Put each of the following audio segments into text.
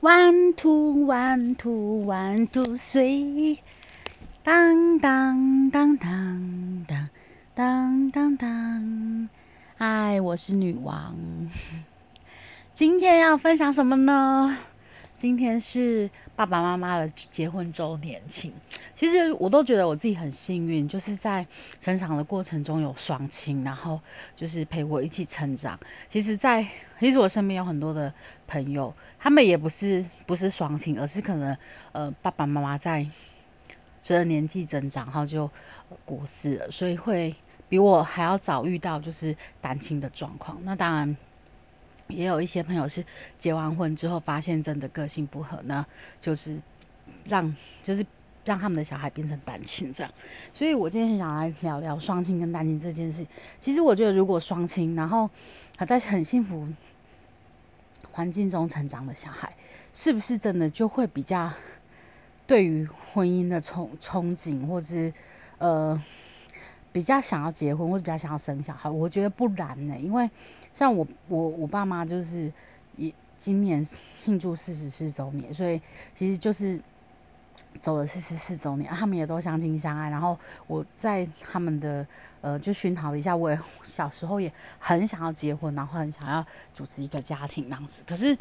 One two one two one two three，当当当当当当当当，嗨，我是女王。今天要分享什么呢？今天是爸爸妈妈的结婚周年庆。其实我都觉得我自己很幸运，就是在成长的过程中有双亲，然后就是陪我一起成长。其实，在其实我身边有很多的朋友，他们也不是不是双亲，而是可能呃爸爸妈妈在随着年纪增长，然后就过世了，所以会比我还要早遇到就是单亲的状况。那当然。也有一些朋友是结完婚之后发现真的个性不合呢，就是让就是让他们的小孩变成单亲这样。所以我今天想来聊聊双亲跟单亲这件事。其实我觉得，如果双亲，然后他在很幸福环境中成长的小孩，是不是真的就会比较对于婚姻的憧憧憬，或是呃比较想要结婚，或者比较想要生小孩？我觉得不然呢，因为。像我我我爸妈就是一今年庆祝四十四周年，所以其实就是走了四十四周年，他们也都相亲相爱。然后我在他们的呃就熏陶了一下，我也小时候也很想要结婚，然后很想要组织一个家庭那样子。可是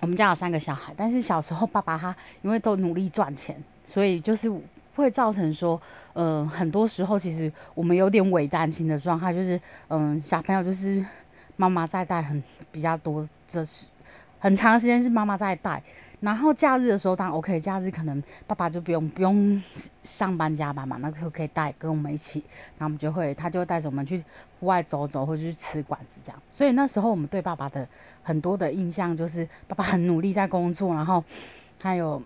我们家有三个小孩，但是小时候爸爸他因为都努力赚钱，所以就是会造成说。嗯，很多时候其实我们有点伪单亲的状态，就是嗯，小朋友就是妈妈在带很比较多，这是很长时间是妈妈在带，然后假日的时候当然 OK，假日可能爸爸就不用不用上班加班嘛，那个时候可以带跟我们一起，然后我们就会他就带着我们去户外走走或者去吃馆子这样，所以那时候我们对爸爸的很多的印象就是爸爸很努力在工作，然后他有。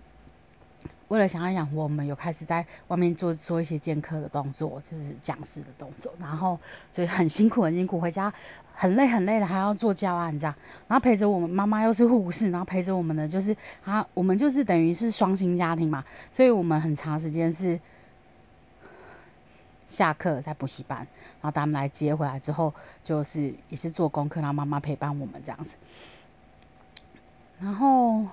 为了想要养活我们，有开始在外面做做一些见客的动作，就是讲师的动作，然后所以很辛苦很辛苦，回家很累很累的，还要做教案这样，然后陪着我们妈妈又是护士，然后陪着我们的就是啊，我们就是等于是双薪家庭嘛，所以我们很长时间是下课在补习班，然后他们来接回来之后，就是也是做功课，然后妈妈陪伴我们这样子，然后。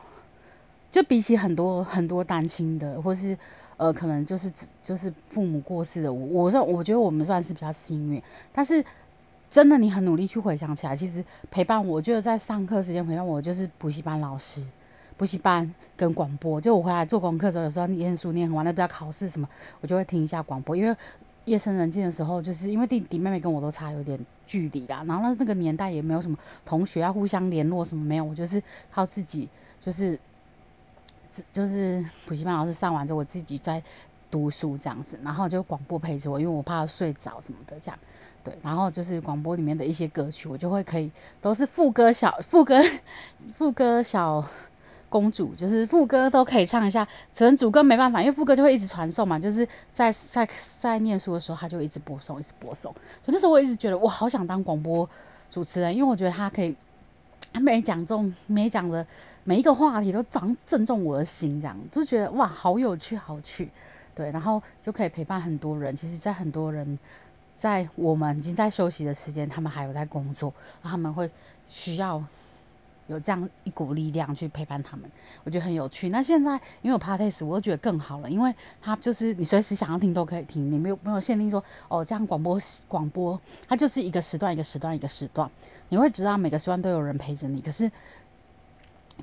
就比起很多很多单亲的，或是呃，可能就是就是父母过世的，我我说我觉得我们算是比较幸运。但是真的，你很努力去回想起来，其实陪伴我，觉得在上课时间陪伴我，就是补习班老师、补习班跟广播。就我回来做功课的时候，有时候念书念很晚，那都要考试什么，我就会听一下广播。因为夜深人静的时候，就是因为弟弟妹妹跟我都差有点距离啦，然后那那个年代也没有什么同学要互相联络什么没有，我就是靠自己，就是。就是补习班老师上完之后，我自己在读书这样子，然后就广播陪着我，因为我怕睡着什么的这样。对，然后就是广播里面的一些歌曲，我就会可以都是副歌小副歌副歌小公主，就是副歌都可以唱一下。只能主歌没办法，因为副歌就会一直传送嘛，就是在在在念书的时候，他就一直播送，一直播送。所以那时候我一直觉得我好想当广播主持人，因为我觉得他可以，他没讲中，没讲的。每一个话题都长正中我的心，这样就觉得哇，好有趣，好趣，对，然后就可以陪伴很多人。其实，在很多人在我们已经在休息的时间，他们还有在工作，他们会需要有这样一股力量去陪伴他们，我觉得很有趣。那现在因为有 podcast，我觉得更好了，因为它就是你随时想要听都可以听，你没有没有限定说哦，这样广播广播，它就是一个时段一个时段一个时段，你会知道每个时段都有人陪着你，可是。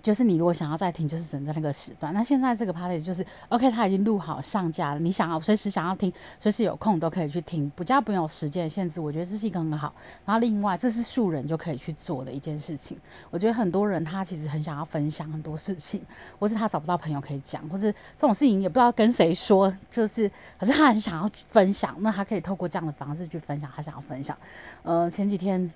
就是你如果想要再听，就是只能在那个时段。那现在这个 party 就是 OK，它已经录好上架了。你想要随时想要听，随时有空都可以去听，不加不用时间限制。我觉得这是一个很好。然后另外，这是素人就可以去做的一件事情。我觉得很多人他其实很想要分享很多事情，或是他找不到朋友可以讲，或是这种事情也不知道跟谁说，就是可是他很想要分享，那他可以透过这样的方式去分享他想要分享。呃，前几天。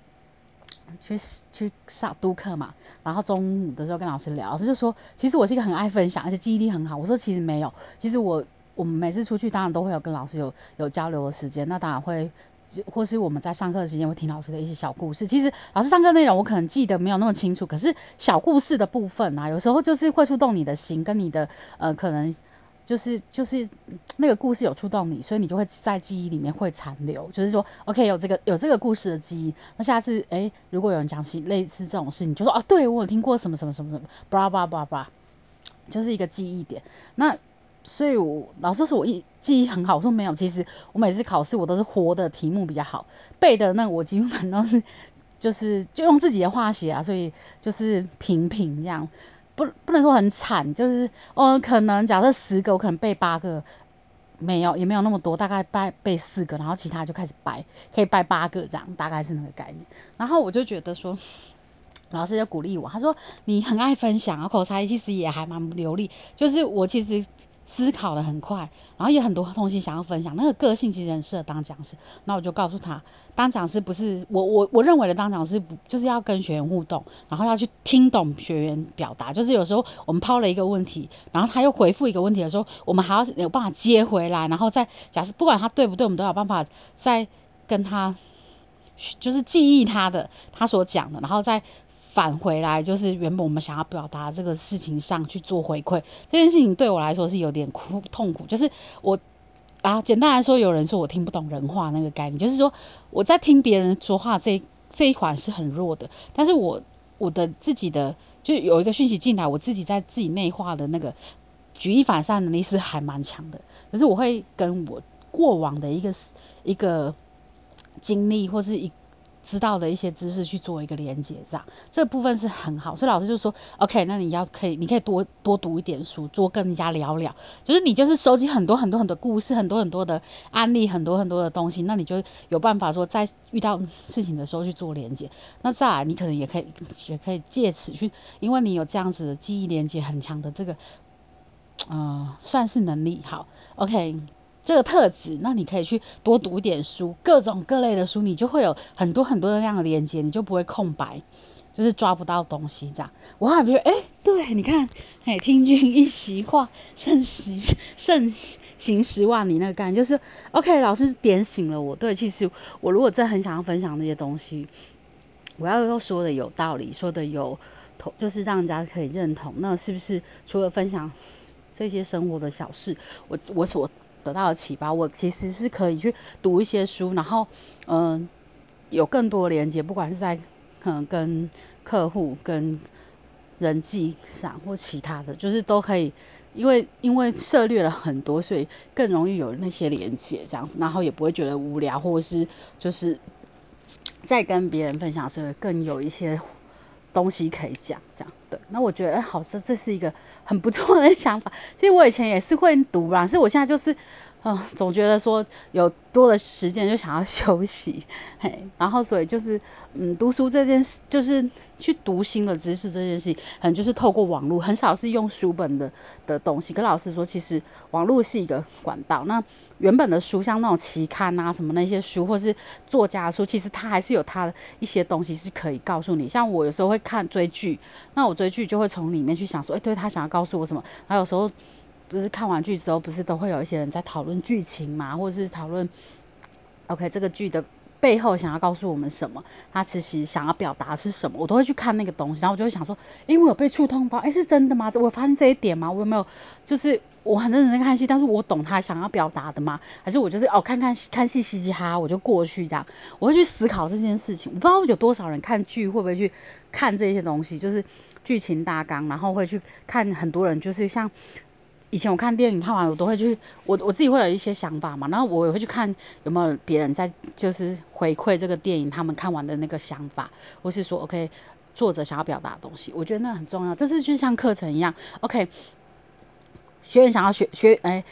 去去上督课嘛，然后中午的时候跟老师聊，老师就说，其实我是一个很爱分享，而且记忆力很好。我说其实没有，其实我我们每次出去当然都会有跟老师有有交流的时间，那当然会，或是我们在上课的时间会听老师的一些小故事。其实老师上课内容我可能记得没有那么清楚，可是小故事的部分啊，有时候就是会触动你的心，跟你的呃可能。就是就是那个故事有触动你，所以你就会在记忆里面会残留。就是说，OK，有这个有这个故事的记忆。那下次，诶，如果有人讲起类似这种事，你就说，哦，对我有听过什么什么什么什么，叭叭叭叭，就是一个记忆点。那所以，我老师说我一记忆很好，我说没有，其实我每次考试我都是活的题目比较好，背的那我基本都是就是就用自己的话写啊，所以就是平平这样。不不能说很惨，就是哦，可能假设十个，我可能背八个，没有也没有那么多，大概背背四个，然后其他就开始背，可以背八个这样，大概是那个概念。然后我就觉得说，老师就鼓励我，他说你很爱分享啊，口才其实也还蛮流利，就是我其实。思考的很快，然后有很多东西想要分享。那个个性其实很适合当讲师。那我就告诉他，当讲师不是我我我认为的当讲师，不就是要跟学员互动，然后要去听懂学员表达。就是有时候我们抛了一个问题，然后他又回复一个问题的时候，我们还要有办法接回来，然后再假设不管他对不对，我们都有办法再跟他就是记忆他的他所讲的，然后再。返回来就是原本我们想要表达这个事情上去做回馈，这件事情对我来说是有点苦痛苦。就是我啊，简单来说，有人说我听不懂人话那个概念，就是说我在听别人说话这这一环是很弱的，但是我我的自己的就有一个讯息进来，我自己在自己内化的那个举一反三能力是还蛮强的。可是我会跟我过往的一个一个经历或是一。知道的一些知识去做一个连接，这样这部分是很好。所以老师就说：“OK，那你要可以，你可以多多读一点书，多跟人家聊聊。就是你就是收集很多很多很多故事，很多很多的案例，很多很多的东西，那你就有办法说在遇到事情的时候去做连接。那再来，你可能也可以也可以借此去，因为你有这样子的记忆连接很强的这个，呃，算是能力。好，OK。”这个特质，那你可以去多读点书，各种各类的书，你就会有很多很多的那样的连接，你就不会空白，就是抓不到东西这样。我还觉得，哎，对，你看，哎，听君一席话，胜行胜行十万里那个概念，就是 OK。老师点醒了我，对，其实我如果真很想要分享那些东西，我要又说的有道理，说的有同，就是让人家可以认同，那是不是除了分享这些生活的小事，我我所得到的启发，我其实是可以去读一些书，然后，嗯，有更多连接，不管是在可能跟客户、跟人际上或其他的，就是都可以，因为因为涉猎了很多，所以更容易有那些连接，这样子，然后也不会觉得无聊，或者是就是在跟别人分享时候更有一些东西可以讲，这样。对，那我觉得，哎，好，这这是一个很不错的 想法。其实我以前也是会读啦，所以我现在就是。嗯，总觉得说有多的时间就想要 休息，嘿，然后所以就是，嗯，读书这件事，就是去读新的知识这件事情，可能就是透过网络，很少是用书本的的东西。跟老师说，其实网络是一个管道。那原本的书，像那种期刊啊什么那些书，或是作家书，其实它还是有它的一些东西是可以告诉你。像我有时候会看追剧，那我追剧就会从里面去想说，哎，对他想要告诉我什么。还有时候。不是看完剧之后，不是都会有一些人在讨论剧情嘛，或者是讨论，OK，这个剧的背后想要告诉我们什么？他其实想要表达是什么？我都会去看那个东西，然后我就会想说，诶，我有被触动到，诶，是真的吗？我有发现这一点吗？我有没有就是我很认真在看戏，但是我懂他想要表达的吗？还是我就是哦，看看看戏嘻嘻哈，我就过去这样？我会去思考这件事情。我不知道有多少人看剧会不会去看这些东西，就是剧情大纲，然后会去看很多人就是像。以前我看电影看完，我都会去我我自己会有一些想法嘛，然后我也会去看有没有别人在就是回馈这个电影他们看完的那个想法，或是说 OK 作者想要表达的东西，我觉得那很重要，就是就像课程一样，OK 学员想要学学哎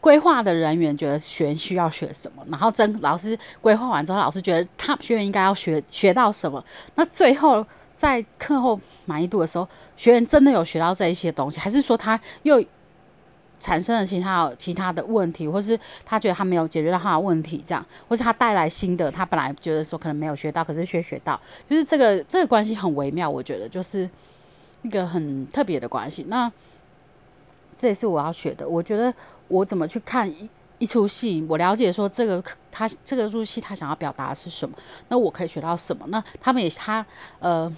规划的人员觉得学需要学什么，然后真老师规划完之后，老师觉得他学员应该要学学到什么，那最后。在课后满意度的时候，学员真的有学到这一些东西，还是说他又产生了其他其他的问题，或是他觉得他没有解决到他的问题，这样，或是他带来新的，他本来觉得说可能没有学到，可是学学到，就是这个这个关系很微妙，我觉得就是一个很特别的关系。那这也是我要学的，我觉得我怎么去看一出戏，我了解说这个他这个入戏他想要表达的是什么，那我可以学到什么？那他们也他呃。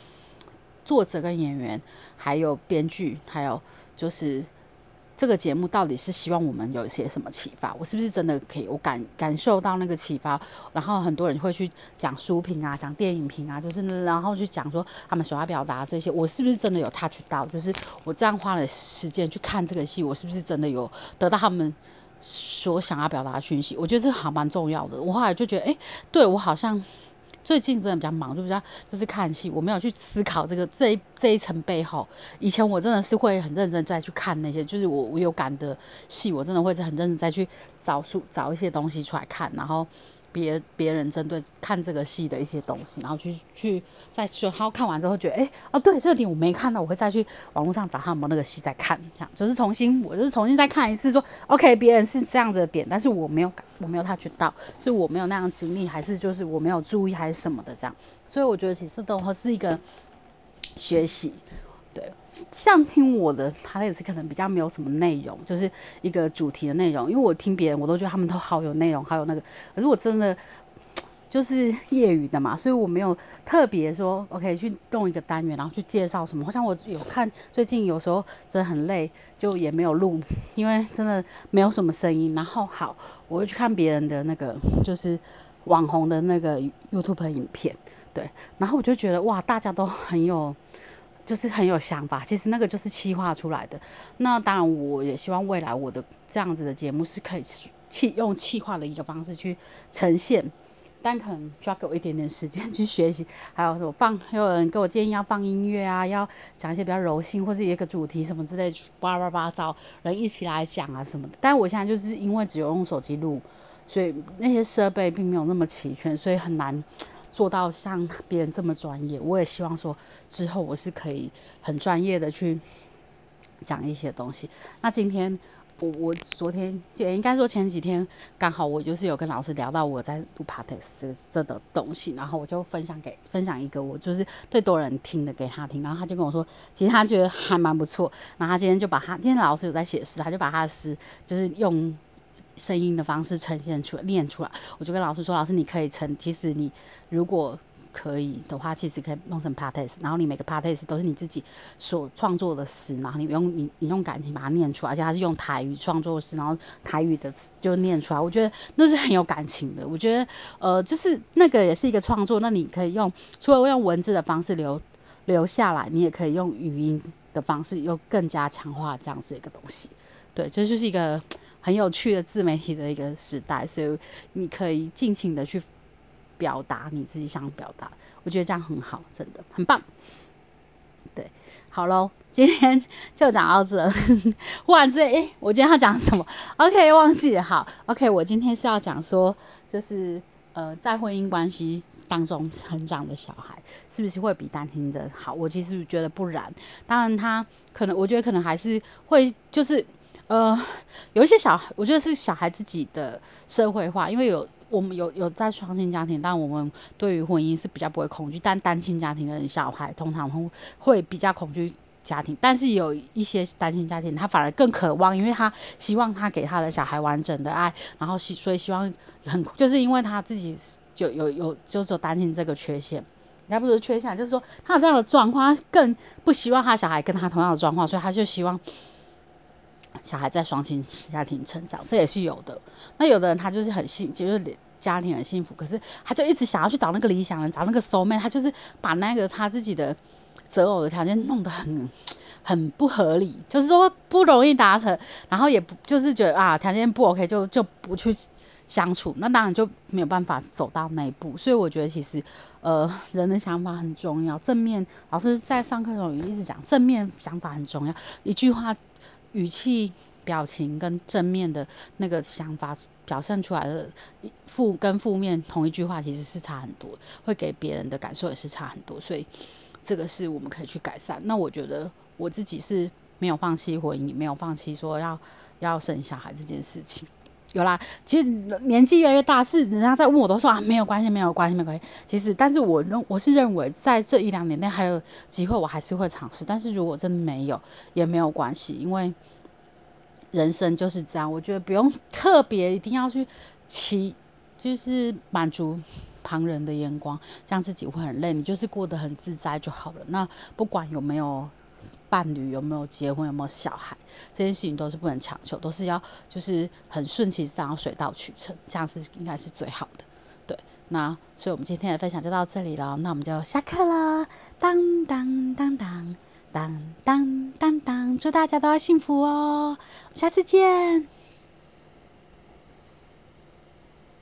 作者跟演员，还有编剧，还有就是这个节目到底是希望我们有一些什么启发？我是不是真的可以我感感受到那个启发？然后很多人会去讲书评啊，讲电影评啊，就是然后去讲说他们所要表达这些，我是不是真的有 touch 到？就是我这样花了时间去看这个戏，我是不是真的有得到他们所想要表达讯息？我觉得这还蛮重要的。我后来就觉得，哎，对我好像。最近真的比较忙，就比较就是看戏，我没有去思考这个这一这一层背后。以前我真的是会很认真再去看那些，就是我我有感的戏，我真的会很认真再去找书找一些东西出来看，然后。别别人针对看这个戏的一些东西，然后去去再说，然后看完之后觉得，哎，哦，对，这个点我没看到，我会再去网络上找他们那个戏再看，这样就是重新，我就是重新再看一次，说，OK，别人是这样子的点，但是我没有感我没有他去到，是我没有那样经历，还是就是我没有注意，还是什么的这样，所以我觉得其实都是一个学习。对，像听我的，他也是可能比较没有什么内容，就是一个主题的内容。因为我听别人，我都觉得他们都好有内容，好有那个。可是我真的就是业余的嘛，所以我没有特别说 OK 去动一个单元，然后去介绍什么。好像我有看最近有时候真的很累，就也没有录，因为真的没有什么声音。然后好，我会去看别人的那个就是网红的那个 YouTube 影片，对，然后我就觉得哇，大家都很有。就是很有想法，其实那个就是气化出来的。那当然，我也希望未来我的这样子的节目是可以气用气化的一个方式去呈现，但可能需要给我一点点时间去学习。还有什么放，有人给我建议要放音乐啊，要讲一些比较柔性或是一个主题什么之类，叭叭叭找人一起来讲啊什么的。但我现在就是因为只有用手机录，所以那些设备并没有那么齐全，所以很难。做到像别人这么专业，我也希望说之后我是可以很专业的去讲一些东西。那今天我我昨天也应该说前几天刚好我就是有跟老师聊到我在录 p o d c a s 这的东西，然后我就分享给分享一个我就是最多人听的给他听，然后他就跟我说，其实他觉得还蛮不错。然后他今天就把他今天老师有在写诗，他就把他的诗就是用。声音的方式呈现出来、念出来，我就跟老师说：“老师，你可以成，其实你如果可以的话，其实可以弄成 p a r t e s 然后你每个 p a r t e s 都是你自己所创作的诗，然后你用你你用感情把它念出来，而且它是用台语创作诗，然后台语的就念出来，我觉得那是很有感情的。我觉得呃，就是那个也是一个创作，那你可以用除了用文字的方式留留下来，你也可以用语音的方式，又更加强化这样子一个东西。对，这就是一个。很有趣的自媒体的一个时代，所以你可以尽情的去表达你自己想表达，我觉得这样很好，真的很棒。对，好喽，今天就讲到这。忽然之间，诶，我今天要讲什么？OK，忘记了。好，OK，我今天是要讲说，就是呃，在婚姻关系当中成长的小孩，是不是会比单亲的好？我其实觉得不然。当然，他可能，我觉得可能还是会，就是。呃，有一些小孩，我觉得是小孩自己的社会化，因为有我们有有在双亲家庭，但我们对于婚姻是比较不会恐惧，但单亲家庭的小孩通常会会比较恐惧家庭，但是有一些单亲家庭，他反而更渴望，因为他希望他给他的小孩完整的爱，然后希所以希望很就是因为他自己就有有就是有单亲这个缺陷，他不是缺陷，就是说他有这样的状况，他更不希望他小孩跟他同样的状况，所以他就希望。小孩在双亲家庭成长，这也是有的。那有的人他就是很幸，就是家庭很幸福，可是他就一直想要去找那个理想人，找那个 soul mate，他就是把那个他自己的择偶的条件弄得很很不合理，就是说不容易达成，然后也不就是觉得啊条件不 OK 就就不去相处，那当然就没有办法走到那一步。所以我觉得其实呃人的想法很重要，正面老师在上课中也一直讲正面想法很重要，一句话。语气、表情跟正面的那个想法表现出来的负跟负面同一句话其实是差很多，会给别人的感受也是差很多，所以这个是我们可以去改善。那我觉得我自己是没有放弃婚姻，没有放弃说要要生小孩这件事情。有啦，其实年纪越来越大，是人家在问我都说啊没有关系，没有关系，没关系。其实，但是我认我是认为在这一两年内还有机会，我还是会尝试。但是如果真的没有，也没有关系，因为人生就是这样。我觉得不用特别一定要去期，就是满足旁人的眼光，这样自己会很累。你就是过得很自在就好了。那不管有没有伴侣有没有结婚，有没有小孩，这件事情都是不能强求，都是要就是很顺其自然，水到渠成，这样是应该是最好的。对，那所以我们今天的分享就到这里了，那我们就下课了！当当当当当当当当，祝大家都要幸福哦！我们下次见。